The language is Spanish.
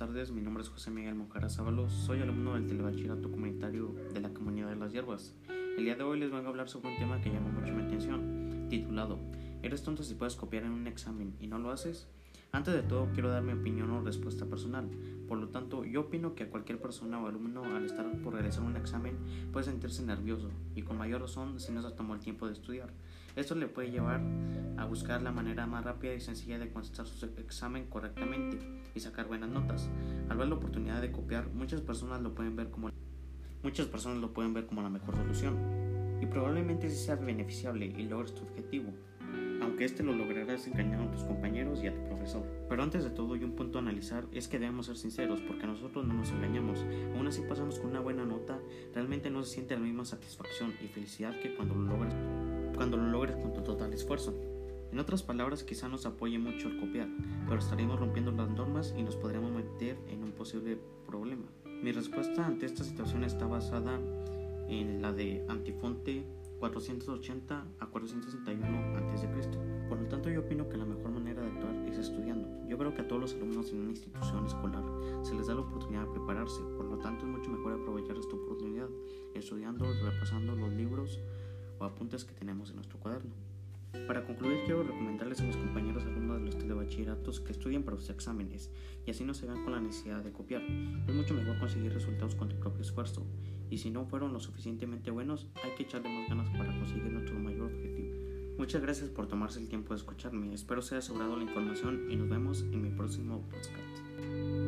tardes, mi nombre es José Miguel Mocara Sábalos, soy alumno del Telebachillerato Comunitario de la Comunidad de las Hierbas. El día de hoy les vengo a hablar sobre un tema que llama mucho mi atención, titulado ¿Eres tonto si puedes copiar en un examen y no lo haces? Antes de todo quiero dar mi opinión o respuesta personal, por lo tanto yo opino que a cualquier persona o alumno al estar por realizar un examen puede sentirse nervioso y con mayor razón si no se tomó el tiempo de estudiar. Esto le puede llevar a buscar la manera más rápida y sencilla de contestar su examen correctamente y sacar buenas notas. Al ver la oportunidad de copiar, muchas personas lo pueden ver como muchas personas lo pueden ver como la mejor solución y probablemente sí sea beneficiable y logres tu objetivo, aunque este lo lograrás engañando a tus compañeros y a tu profesor. Pero antes de todo y un punto a analizar es que debemos ser sinceros porque nosotros no nos engañamos. Aún así pasamos con una buena nota, realmente no se siente la misma satisfacción y felicidad que cuando lo logras cuando lo logres con tu total esfuerzo. En otras palabras, quizá nos apoye mucho el copiar, pero estaríamos rompiendo las normas y nos podríamos meter en un posible problema. Mi respuesta ante esta situación está basada en la de Antifonte 480 a 461 a.C. Por lo tanto, yo opino que la mejor manera de actuar es estudiando. Yo creo que a todos los alumnos en una institución escolar se les da la oportunidad de prepararse, por lo tanto es mucho mejor aprovechar esta oportunidad estudiando, repasando los libros o apuntes que tenemos en nuestro cuaderno. Para concluir, quiero recomendarles a mis compañeros alumnos de los telebachilleratos que estudien para sus exámenes y así no se vean con la necesidad de copiar. Es mucho mejor conseguir resultados con tu propio esfuerzo y si no fueron lo suficientemente buenos, hay que echarle más ganas para conseguir nuestro mayor objetivo. Muchas gracias por tomarse el tiempo de escucharme. Espero se haya sobrado la información y nos vemos en mi próximo podcast.